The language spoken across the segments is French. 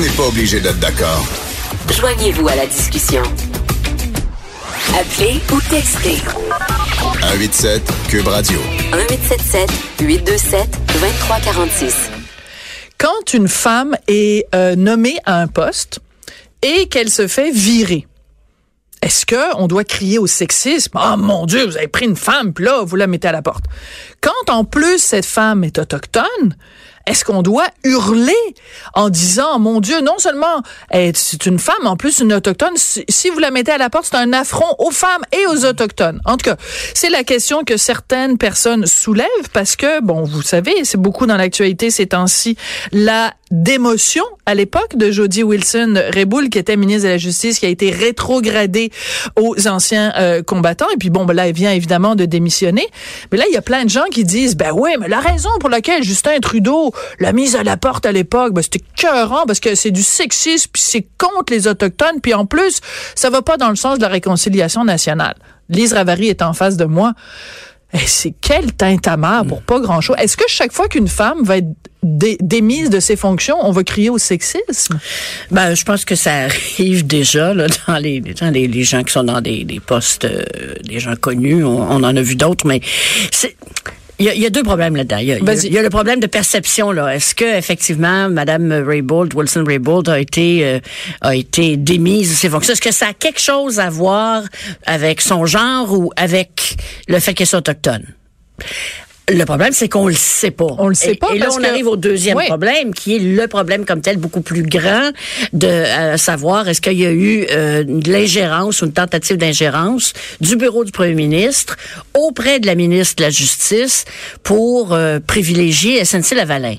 n'est pas obligé d'être d'accord. Joignez-vous à la discussion. Appelez ou textez. 187 Cube Radio. 1877 827 2346. Quand une femme est euh, nommée à un poste et qu'elle se fait virer, est-ce que on doit crier au sexisme? Ah mon Dieu, vous avez pris une femme, puis là vous la mettez à la porte. Quand en plus cette femme est autochtone, est-ce qu'on doit hurler en disant, mon Dieu, non seulement c'est une femme, en plus une autochtone, si, vous la mettez à la porte, c'est un affront aux femmes et aux autochtones. En tout cas, c'est la question que certaines personnes soulèvent parce que, bon, vous savez, c'est beaucoup dans l'actualité ces temps-ci, la d'émotion à l'époque de Jody Wilson-Raybould, qui était ministre de la Justice, qui a été rétrogradée aux anciens euh, combattants. Et puis bon, ben là, elle vient évidemment de démissionner. Mais là, il y a plein de gens qui disent, ben oui, mais la raison pour laquelle Justin Trudeau l'a mise à la porte à l'époque, ben c'était cœurant parce que c'est du sexisme, puis c'est contre les Autochtones, puis en plus, ça va pas dans le sens de la réconciliation nationale. Lise Ravary est en face de moi. Eh, c'est quel tintamarre pour pas grand-chose. Est-ce que chaque fois qu'une femme va être démise de ses fonctions, on va crier au sexisme? Ben, je pense que ça arrive déjà là, dans, les, dans les, les gens qui sont dans des, des postes, euh, des gens connus. On, on en a vu d'autres, mais c'est il y, a, deux problèmes là-dedans. Il, y a, le problème de perception là. Est-ce que effectivement Madame Raybould, Wilson Raybould a été euh, a été démise de ses fonctions? Est-ce que ça a quelque chose à voir avec son genre ou avec le fait qu'elle soit autochtone? Le problème, c'est qu'on le sait pas. On le sait pas. Et, là, on arrive au deuxième problème, qui est le problème comme tel beaucoup plus grand de euh, savoir est-ce qu'il y a eu euh, de l'ingérence ou une tentative d'ingérence du bureau du premier ministre auprès de la ministre de la Justice pour euh, privilégier SNC-Lavalin.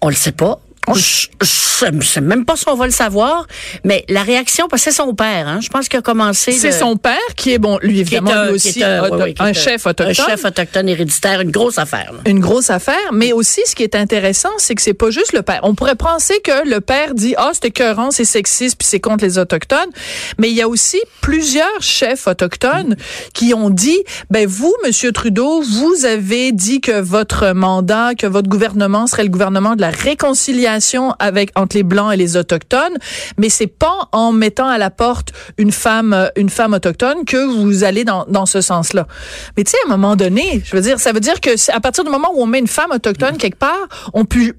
On le sait pas. Je, je sais même pas si on va le savoir, mais la réaction, parce que c'est son père, hein, je pense qu'il a commencé. C'est son père qui est bon, lui évidemment un, lui aussi un, chef autochtone, un chef autochtone héréditaire, une grosse affaire. Une grosse affaire, mais aussi ce qui est intéressant, c'est que c'est pas juste le père. On pourrait penser que le père dit ah oh, c'est écœurant, c'est sexiste puis c'est contre les autochtones, mais il y a aussi plusieurs chefs autochtones qui ont dit ben vous Monsieur Trudeau, vous avez dit que votre mandat, que votre gouvernement serait le gouvernement de la réconciliation avec entre les blancs et les autochtones, mais c'est pas en mettant à la porte une femme euh, une femme autochtone que vous allez dans, dans ce sens-là. Mais tu sais à un moment donné, je veux dire ça veut dire que à partir du moment où on met une femme autochtone quelque part, on peut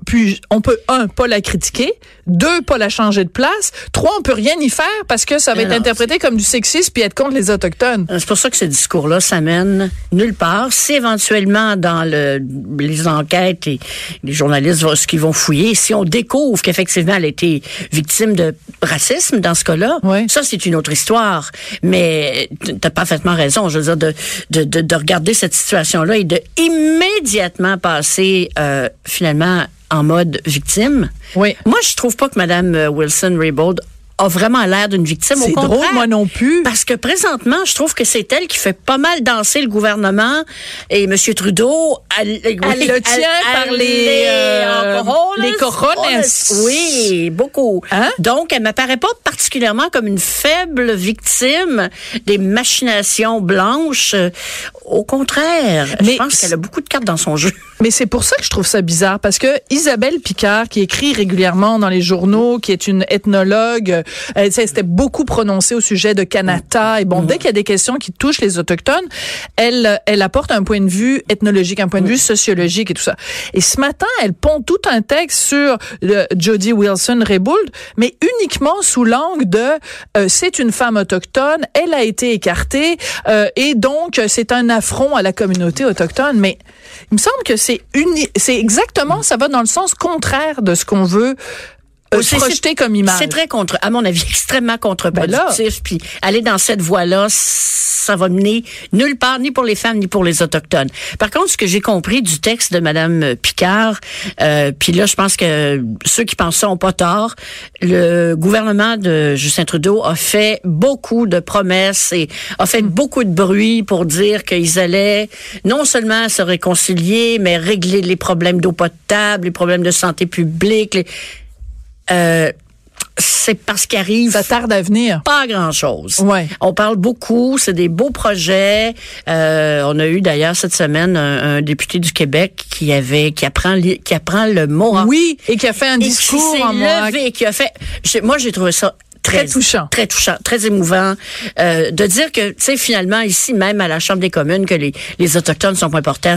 on peut un pas la critiquer, deux pas la changer de place, trois on peut rien y faire parce que ça va être interprété comme du sexisme puis être contre les autochtones. C'est pour ça que ce discours-là ça mène nulle part. Si éventuellement dans le, les enquêtes et les journalistes ce qu'ils vont fouiller, si on découvre qu'effectivement elle a été victime de racisme dans ce cas-là, ça c'est une autre histoire. Mais tu as parfaitement raison, je veux dire, de, de, de, regarder cette situation-là et de immédiatement passer euh, finalement en mode victime. Oui. Moi, je trouve pas que Mme Wilson Raybould a vraiment l'air d'une victime. C'est drôle, moi non plus. Parce que présentement, je trouve que c'est elle qui fait pas mal danser le gouvernement et M. Trudeau, elle, le tient par les, euh, les corones. Oui, beaucoup. Hein? Donc, elle m'apparaît pas particulièrement comme une faible victime des machinations blanches. Au contraire, Mais je pense qu'elle a beaucoup de cartes dans son jeu. Mais c'est pour ça que je trouve ça bizarre, parce que Isabelle Picard, qui écrit régulièrement dans les journaux, qui est une ethnologue, elle s'était beaucoup prononcée au sujet de Canada. Et bon, dès qu'il y a des questions qui touchent les autochtones, elle, elle apporte un point de vue ethnologique, un point de vue sociologique et tout ça. Et ce matin, elle pond tout un texte sur le Jody Wilson Raybould, mais uniquement sous l'angle de euh, c'est une femme autochtone, elle a été écartée euh, et donc c'est un affront à la communauté autochtone. Mais il me semble que c'est c'est exactement ça va dans le sens contraire de ce qu'on veut euh, projeter comme image. C'est très contre, à mon avis, extrêmement contre-productif. puis aller dans cette voie-là, ça va mener nulle part, ni pour les femmes, ni pour les autochtones. Par contre, ce que j'ai compris du texte de Madame Picard, euh, puis là, je pense que ceux qui pensent ça ont pas tort. Le gouvernement de Justin Trudeau a fait beaucoup de promesses et a fait beaucoup de bruit pour dire qu'ils allaient non seulement se réconcilier, mais régler les problèmes d'eau potable, les problèmes de santé publique. Les euh, c'est parce qu'il arrive. Ça tarde à venir. Pas grand chose. Ouais. On parle beaucoup, c'est des beaux projets. Euh, on a eu d'ailleurs cette semaine un, député du Québec qui avait, qui apprend, qui apprend le mot. Oui, et qui a fait un discours qui en levé, qui a fait. Moi, j'ai trouvé ça Très, touchant. Très touchant, très émouvant. Euh, de dire que, tu sais, finalement, ici, même à la Chambre des communes, que les, les Autochtones sont pas importants,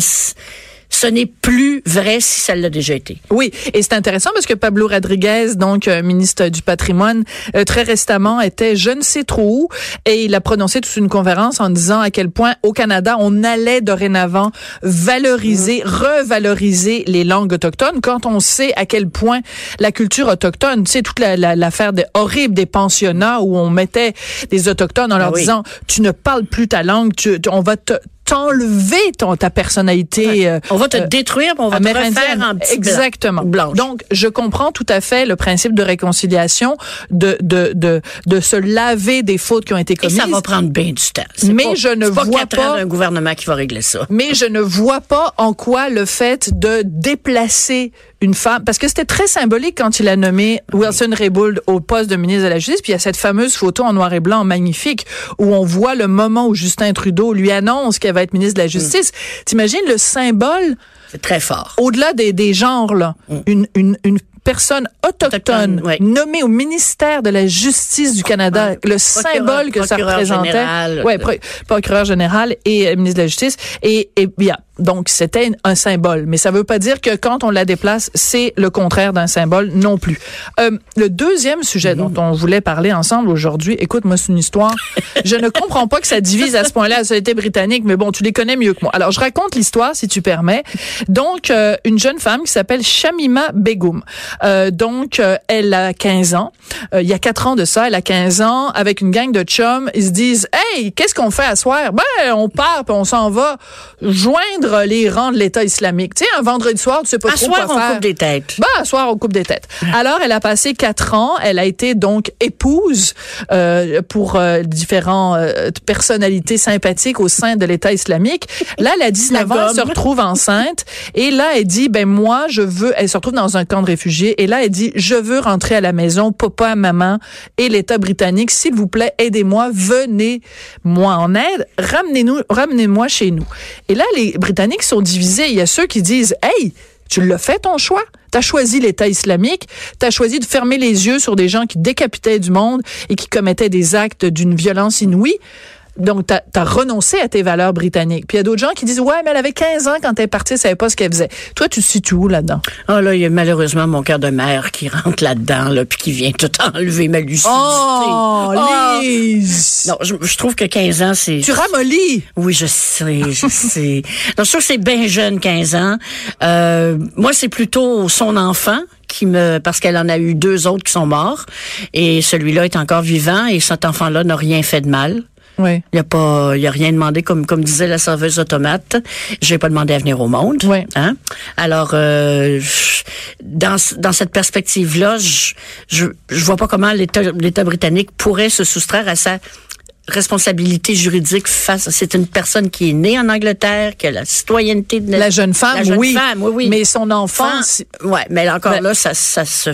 ce n'est plus vrai si ça l'a déjà été. Oui, et c'est intéressant parce que Pablo Rodriguez, donc euh, ministre du patrimoine, euh, très récemment était je ne sais trop où et il a prononcé toute une conférence en disant à quel point au Canada on allait dorénavant valoriser, mmh. revaloriser les langues autochtones quand on sait à quel point la culture autochtone, tu sais toute l'affaire la, horrible des pensionnats où on mettait des autochtones en leur ah disant tu ne parles plus ta langue, tu, on va te t'enlever ton ta personnalité. Euh, on va te euh, détruire, on va te refaire un petit exactement. Donc je comprends tout à fait le principe de réconciliation, de de de de se laver des fautes qui ont été commises. Et ça va prendre bien du temps. Mais je ne pas vois pas un gouvernement qui va régler ça. Mais je ne vois pas en quoi le fait de déplacer une femme, parce que c'était très symbolique quand il a nommé Wilson Raybould au poste de ministre de la Justice, puis il y a cette fameuse photo en noir et blanc magnifique où on voit le moment où Justin Trudeau lui annonce qu'elle va être ministre de la Justice. Mm. T'imagines le symbole c'est très fort. Au-delà des, des genres, là, mm. une, une, une personne autochtone, nommée au ministère de la Justice du Canada, le symbole que ça représentait. Général, ouais, procureur général et euh, ministre de la Justice. Et, et bien, donc, c'était un symbole. Mais ça veut pas dire que quand on la déplace, c'est le contraire d'un symbole non plus. Euh, le deuxième sujet dont on voulait parler ensemble aujourd'hui, écoute, moi, c'est une histoire. je ne comprends pas que ça divise à ce point-là la société britannique, mais bon, tu les connais mieux que moi. Alors, je raconte l'histoire, si tu permets. Donc, euh, une jeune femme qui s'appelle Shamima Begum. Euh, donc, euh, elle a 15 ans. Euh, il y a 4 ans de ça, elle a 15 ans. Avec une gang de chums, ils se disent, « Hey, qu'est-ce qu'on fait à soir? Ben, on part, puis on s'en va joindre les rangs de l'État islamique. Tu sais, un vendredi soir, tu sais pas trop quoi faire. on coupe des têtes. Bah, à soir, on coupe des têtes. Alors, elle a passé quatre ans. Elle a été donc épouse euh, pour euh, différentes euh, personnalités sympathiques au sein de l'État islamique. Là, elle a 19 ans, elle se retrouve enceinte. Et là, elle dit, ben moi, je veux... Elle se retrouve dans un camp de réfugiés. Et là, elle dit, je veux rentrer à la maison, papa, maman et l'État britannique. S'il vous plaît, aidez-moi, venez-moi en aide. Ramenez-nous, ramenez-moi chez nous. Et là, les Britanniques sont divisés. Il y a ceux qui disent, hey, tu l'as fait ton choix. Tu as choisi l'État islamique, tu as choisi de fermer les yeux sur des gens qui décapitaient du monde et qui commettaient des actes d'une violence inouïe. Donc, tu as, renoncé à tes valeurs britanniques. Puis il y a d'autres gens qui disent, ouais, mais elle avait 15 ans quand elle est partie, elle savait pas ce qu'elle faisait. Toi, tu te situes où là-dedans? Oh là, il y a malheureusement mon cœur de mère qui rentre là-dedans, là, puis qui vient tout enlever ma lucidité. Oh, oh! Lise! Non, je, trouve que 15 ans, c'est... Tu ramollis! Oui, je sais, je sais. Non, je trouve que c'est bien jeune, 15 ans. Euh, moi, c'est plutôt son enfant qui me parce qu'elle en a eu deux autres qui sont morts et celui-là est encore vivant et cet enfant-là n'a rien fait de mal. Oui. Il y a pas, il a rien demandé comme comme disait la serveuse automate. J'ai pas demandé à venir au monde. Oui. Hein? Alors euh, dans dans cette perspective là, je, je je vois pas comment l'État l'État britannique pourrait se soustraire à sa responsabilité juridique face. C'est une personne qui est née en Angleterre, qui a la citoyenneté de la, jeune femme. La jeune oui. femme, oui, oui. Mais son enfant. ouais, mais encore ben là, ça, ça se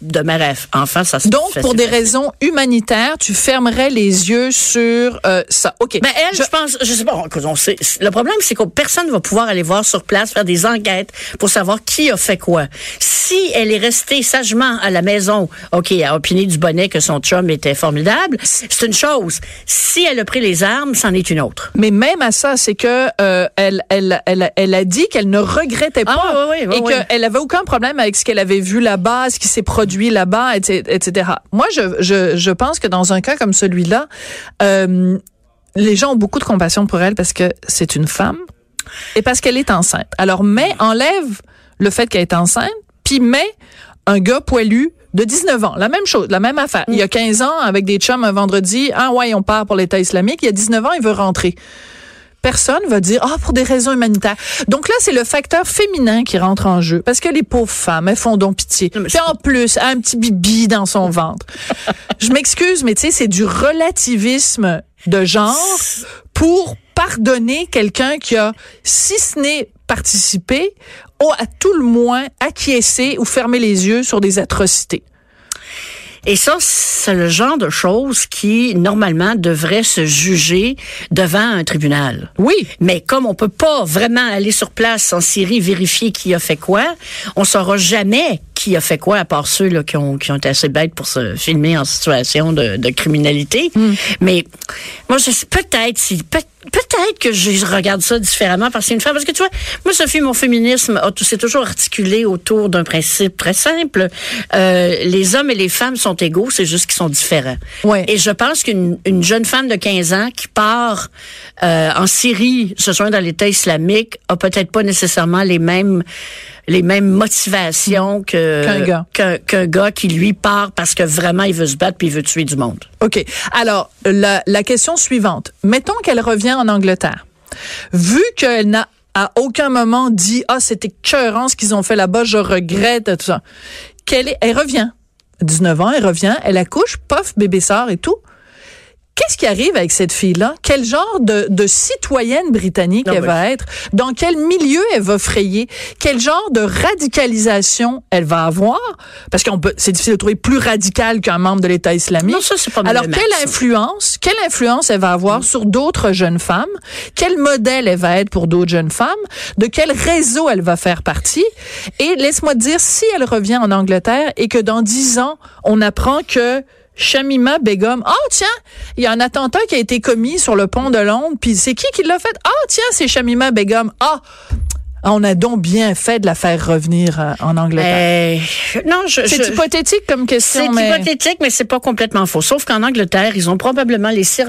de ma rêve. Enfin, ça se Donc, pour des raisons humanitaires, tu fermerais les yeux sur euh, ça. OK. Ben, elle, je, pense, je sais pas, on sait, le problème, c'est que personne ne va pouvoir aller voir sur place, faire des enquêtes pour savoir qui a fait quoi. Si elle est restée sagement à la maison, OK, à opiner du bonnet que son chum était formidable, c'est une chose. Si elle a pris les armes, c'en est une autre. Mais même à ça, c'est que euh, elle, elle, elle, elle, a dit qu'elle ne regrettait ah, pas oui, oui, oui, et qu'elle avait aucun problème avec ce qu'elle avait vu là-bas, ce qui s'est produit là-bas, etc. Moi, je, je, je pense que dans un cas comme celui-là, euh, les gens ont beaucoup de compassion pour elle parce que c'est une femme et parce qu'elle est enceinte. Alors, mais enlève le fait qu'elle est enceinte, puis met un gars poilu de 19 ans, la même chose, la même affaire. Il y a 15 ans, avec des chums un vendredi, ah ouais, on part pour l'État islamique. Il y a 19 ans, il veut rentrer personne va dire ah pour des raisons humanitaires. Donc là c'est le facteur féminin qui rentre en jeu parce que les pauvres femmes elles font donc pitié. Puis en plus a un petit bibi dans son ventre. Je m'excuse mais tu sais c'est du relativisme de genre pour pardonner quelqu'un qui a si ce n'est participé ou à tout le moins acquiescé ou fermé les yeux sur des atrocités. Et ça, c'est le genre de choses qui, normalement, devrait se juger devant un tribunal. Oui. Mais comme on peut pas vraiment aller sur place en Syrie vérifier qui a fait quoi, on saura jamais qui a fait quoi, à part ceux là, qui, ont, qui ont été assez bêtes pour se filmer en situation de, de criminalité. Hmm. Mais moi, je peut-être si peut-être que je regarde ça différemment parce que c'est une femme. Parce que tu vois, moi, Sophie, mon féminisme c'est toujours articulé autour d'un principe très simple. Euh, les hommes et les femmes sont égaux, c'est juste qu'ils sont différents. Ouais. Et je pense qu'une une jeune femme de 15 ans qui part euh, en Syrie, se joindre dans l'État islamique, a peut-être pas nécessairement les mêmes les mêmes motivations que qu'un gars. qu'un gars qui lui part parce que vraiment il veut se battre puis il veut tuer du monde. OK. Alors, la, la question suivante. Mettons qu'elle revient en Angleterre. Vu qu'elle n'a à aucun moment dit ah c'était écœurant ce qu'ils ont fait là-bas, je regrette tout ça. Qu'elle elle revient. 19 ans, elle revient, elle accouche, pof, bébé sort et tout. Qu'est-ce qui arrive avec cette fille-là? Quel genre de, de citoyenne britannique elle va être? Dans quel milieu elle va frayer? Quel genre de radicalisation elle va avoir? Parce qu'on peut, c'est difficile de trouver plus radical qu'un membre de l'État islamique. Non, ça, c'est pas Alors, quelle influence, quelle influence elle va avoir sur d'autres jeunes femmes? Quel modèle elle va être pour d'autres jeunes femmes? De quel réseau elle va faire partie? Et laisse-moi dire, si elle revient en Angleterre et que dans dix ans, on apprend que Shamima Begum. Ah, oh, tiens, il y a un attentat qui a été commis sur le pont de Londres, puis c'est qui qui l'a fait? Ah, oh, tiens, c'est Shamima Begum. Ah, on a donc bien fait de la faire revenir euh, en Angleterre. Euh, non, c'est hypothétique comme question. C'est hypothétique, mais c'est pas complètement faux. Sauf qu'en Angleterre, ils ont probablement les services